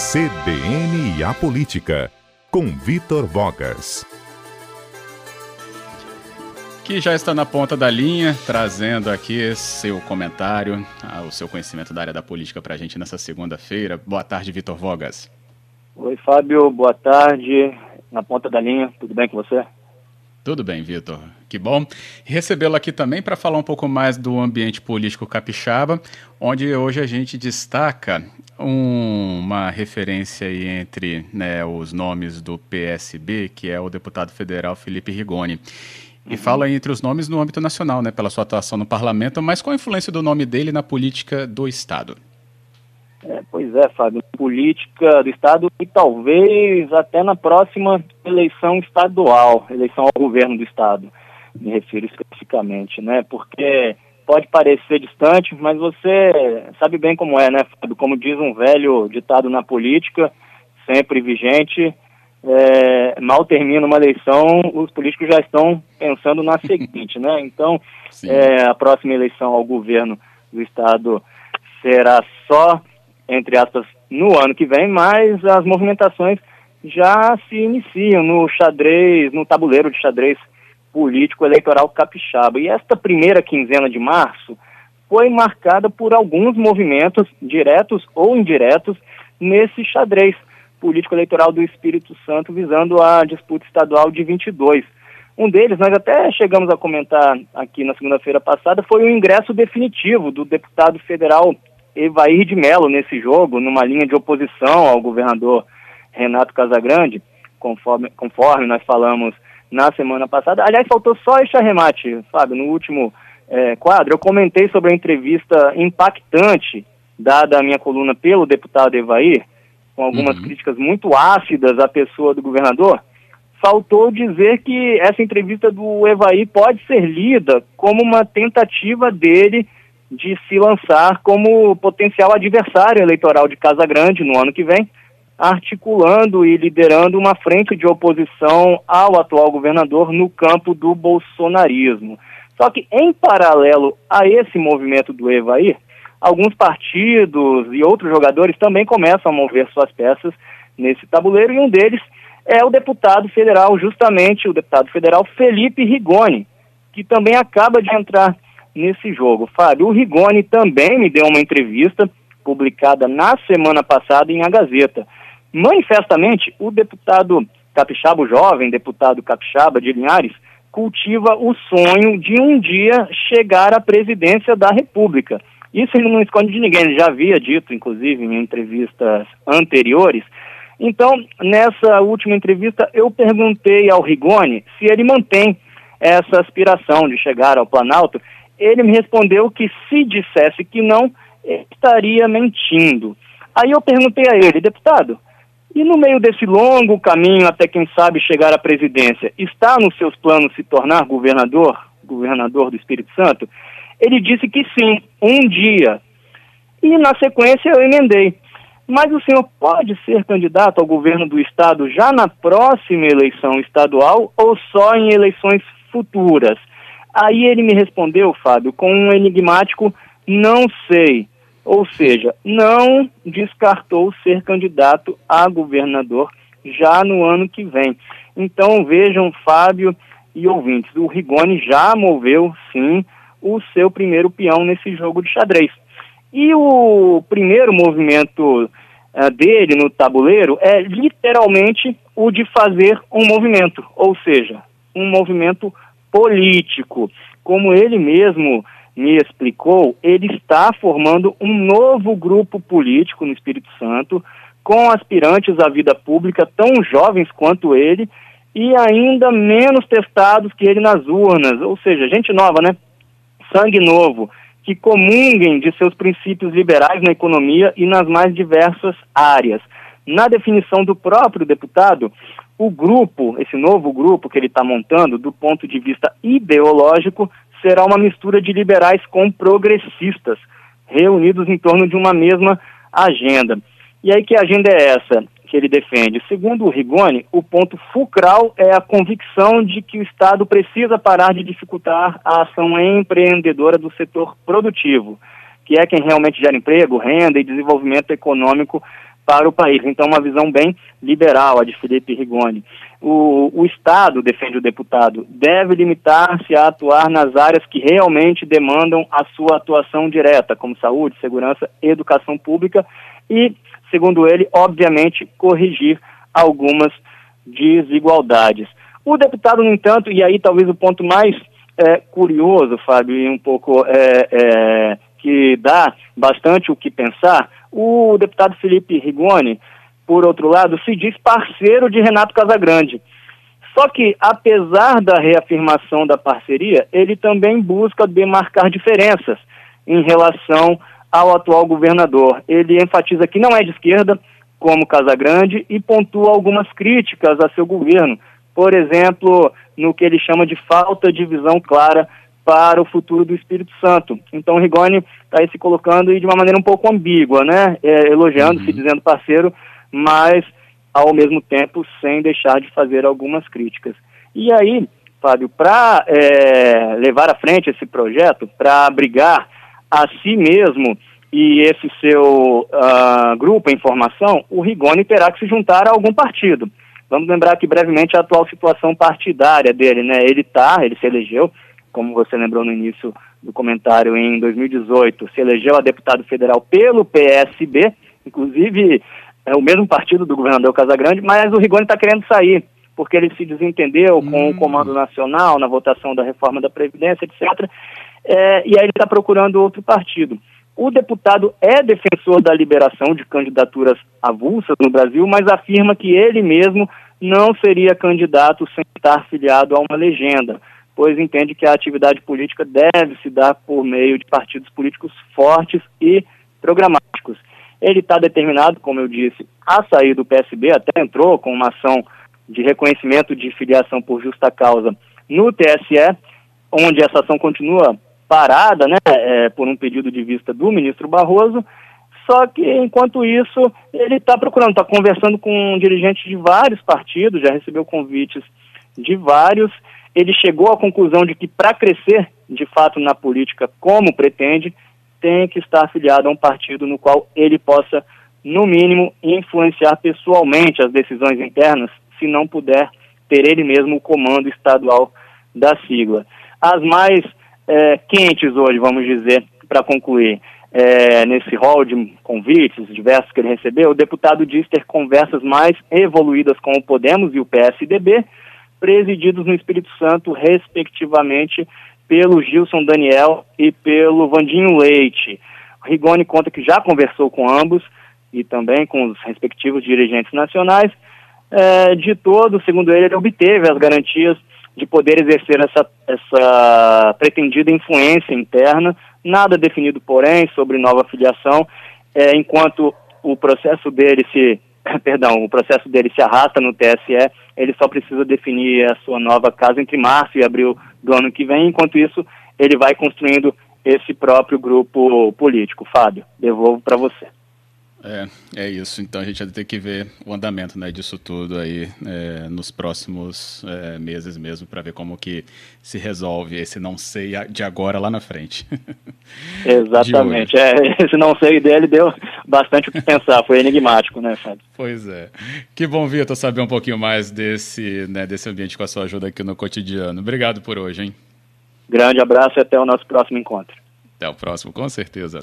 CBN e a Política, com Vitor Vogas. Que já está na ponta da linha, trazendo aqui seu comentário, ah, o seu conhecimento da área da política para a gente nessa segunda-feira. Boa tarde, Vitor Vogas. Oi, Fábio, boa tarde. Na ponta da linha, tudo bem com você? Tudo bem, Vitor. Que bom. Recebê-lo aqui também para falar um pouco mais do ambiente político capixaba, onde hoje a gente destaca um, uma referência entre né, os nomes do PSB, que é o deputado federal Felipe Rigoni. E uhum. fala entre os nomes no âmbito nacional, né, pela sua atuação no parlamento, mas qual a influência do nome dele na política do Estado? É, pois é, Fábio, política do Estado e talvez até na próxima eleição estadual, eleição ao governo do Estado, me refiro especificamente, né? Porque pode parecer distante, mas você sabe bem como é, né, Fábio? Como diz um velho ditado na política, sempre vigente, é, mal termina uma eleição, os políticos já estão pensando na seguinte, né? Então, é, a próxima eleição ao governo do Estado será só entre aspas, no ano que vem, mas as movimentações já se iniciam no xadrez, no tabuleiro de xadrez político eleitoral capixaba. E esta primeira quinzena de março foi marcada por alguns movimentos, diretos ou indiretos, nesse xadrez político eleitoral do Espírito Santo, visando a disputa estadual de 22. Um deles, nós até chegamos a comentar aqui na segunda-feira passada, foi o ingresso definitivo do deputado federal Evair de Mello nesse jogo, numa linha de oposição ao governador Renato Casagrande, conforme, conforme nós falamos na semana passada. Aliás, faltou só este arremate, Fábio, no último é, quadro. Eu comentei sobre a entrevista impactante dada à minha coluna pelo deputado Evair, com algumas uhum. críticas muito ácidas à pessoa do governador. Faltou dizer que essa entrevista do Evair pode ser lida como uma tentativa dele de se lançar como potencial adversário eleitoral de Casa Grande no ano que vem, articulando e liderando uma frente de oposição ao atual governador no campo do bolsonarismo. Só que, em paralelo a esse movimento do Evair, alguns partidos e outros jogadores também começam a mover suas peças nesse tabuleiro, e um deles é o deputado federal, justamente o deputado federal Felipe Rigoni, que também acaba de entrar nesse jogo. Fábio, Rigoni também me deu uma entrevista publicada na semana passada em A Gazeta. Manifestamente, o deputado capixaba, o jovem deputado capixaba de Linhares, cultiva o sonho de um dia chegar à presidência da República. Isso ele não esconde de ninguém, ele já havia dito, inclusive, em entrevistas anteriores. Então, nessa última entrevista, eu perguntei ao Rigoni se ele mantém essa aspiração de chegar ao Planalto ele me respondeu que se dissesse que não, estaria mentindo. Aí eu perguntei a ele, deputado, e no meio desse longo caminho até quem sabe chegar à presidência, está nos seus planos se tornar governador, governador do Espírito Santo? Ele disse que sim, um dia. E na sequência eu emendei. Mas o senhor pode ser candidato ao governo do estado já na próxima eleição estadual ou só em eleições futuras? Aí ele me respondeu, Fábio, com um enigmático não sei. Ou seja, não descartou ser candidato a governador já no ano que vem. Então vejam, Fábio e ouvintes, o Rigoni já moveu, sim, o seu primeiro peão nesse jogo de xadrez. E o primeiro movimento uh, dele no tabuleiro é literalmente o de fazer um movimento, ou seja, um movimento político. Como ele mesmo me explicou, ele está formando um novo grupo político no Espírito Santo, com aspirantes à vida pública tão jovens quanto ele e ainda menos testados que ele nas urnas, ou seja, gente nova, né? Sangue novo, que comunguem de seus princípios liberais na economia e nas mais diversas áreas. Na definição do próprio deputado, o grupo, esse novo grupo que ele está montando, do ponto de vista ideológico, será uma mistura de liberais com progressistas, reunidos em torno de uma mesma agenda. E aí que agenda é essa que ele defende? Segundo o Rigoni, o ponto fulcral é a convicção de que o Estado precisa parar de dificultar a ação empreendedora do setor produtivo, que é quem realmente gera emprego, renda e desenvolvimento econômico para o país. Então, uma visão bem liberal, a de Felipe Rigoni. O, o Estado, defende o deputado, deve limitar-se a atuar nas áreas que realmente demandam a sua atuação direta, como saúde, segurança, educação pública e, segundo ele, obviamente, corrigir algumas desigualdades. O deputado, no entanto, e aí talvez o ponto mais é, curioso, Fábio, e um pouco é, é, que dá bastante o que pensar, o deputado Felipe Rigoni, por outro lado, se diz parceiro de Renato Casagrande. Só que, apesar da reafirmação da parceria, ele também busca demarcar diferenças em relação ao atual governador. Ele enfatiza que não é de esquerda, como Casagrande, e pontua algumas críticas a seu governo. Por exemplo, no que ele chama de falta de visão clara para o futuro do Espírito Santo. Então, o Rigoni está aí se colocando de uma maneira um pouco ambígua, né? É, elogiando-se, uhum. dizendo parceiro, mas ao mesmo tempo sem deixar de fazer algumas críticas. E aí, Fábio, para é, levar à frente esse projeto, para abrigar a si mesmo e esse seu uh, grupo em formação, o Rigoni terá que se juntar a algum partido. Vamos lembrar que brevemente a atual situação partidária dele, né? Ele tá, ele se elegeu, como você lembrou no início do comentário, em 2018, se elegeu a deputado federal pelo PSB, inclusive é o mesmo partido do governador Casagrande, mas o Rigoni está querendo sair, porque ele se desentendeu hum. com o hum. Comando Nacional na votação da reforma da Previdência, etc. É, e aí ele está procurando outro partido. O deputado é defensor da liberação de candidaturas avulsas no Brasil, mas afirma que ele mesmo não seria candidato sem estar filiado a uma legenda, pois entende que a atividade política deve se dar por meio de partidos políticos fortes e programáticos. Ele está determinado, como eu disse, a sair do PSB, até entrou com uma ação de reconhecimento de filiação por justa causa no TSE, onde essa ação continua parada, né, é, por um pedido de vista do ministro Barroso, só que, enquanto isso, ele está procurando, está conversando com dirigentes de vários partidos, já recebeu convites de vários. Ele chegou à conclusão de que, para crescer, de fato, na política, como pretende, tem que estar afiliado a um partido no qual ele possa, no mínimo, influenciar pessoalmente as decisões internas, se não puder ter ele mesmo o comando estadual da sigla. As mais é, quentes hoje, vamos dizer, para concluir, é, nesse hall de convites diversos que ele recebeu, o deputado diz ter conversas mais evoluídas com o Podemos e o PSDB, presididos no Espírito Santo, respectivamente, pelo Gilson Daniel e pelo Vandinho Leite. Rigoni conta que já conversou com ambos e também com os respectivos dirigentes nacionais. É, de todo, segundo ele, ele obteve as garantias de poder exercer essa, essa pretendida influência interna, nada definido, porém, sobre nova filiação, é, enquanto o processo dele se perdão, o processo dele se arrasta no TSE, ele só precisa definir a sua nova casa entre março e abril do ano que vem, enquanto isso ele vai construindo esse próprio grupo político. Fábio, devolvo para você. É, é isso. Então a gente vai ter que ver o andamento né, disso tudo aí é, nos próximos é, meses mesmo para ver como que se resolve esse não sei de agora lá na frente. Exatamente. É, esse não sei dele deu bastante o que pensar. Foi enigmático, né, Fábio? Pois é. Que bom, Vitor, saber um pouquinho mais desse, né, desse ambiente com a sua ajuda aqui no cotidiano. Obrigado por hoje, hein? Grande abraço e até o nosso próximo encontro. Até o próximo, com certeza.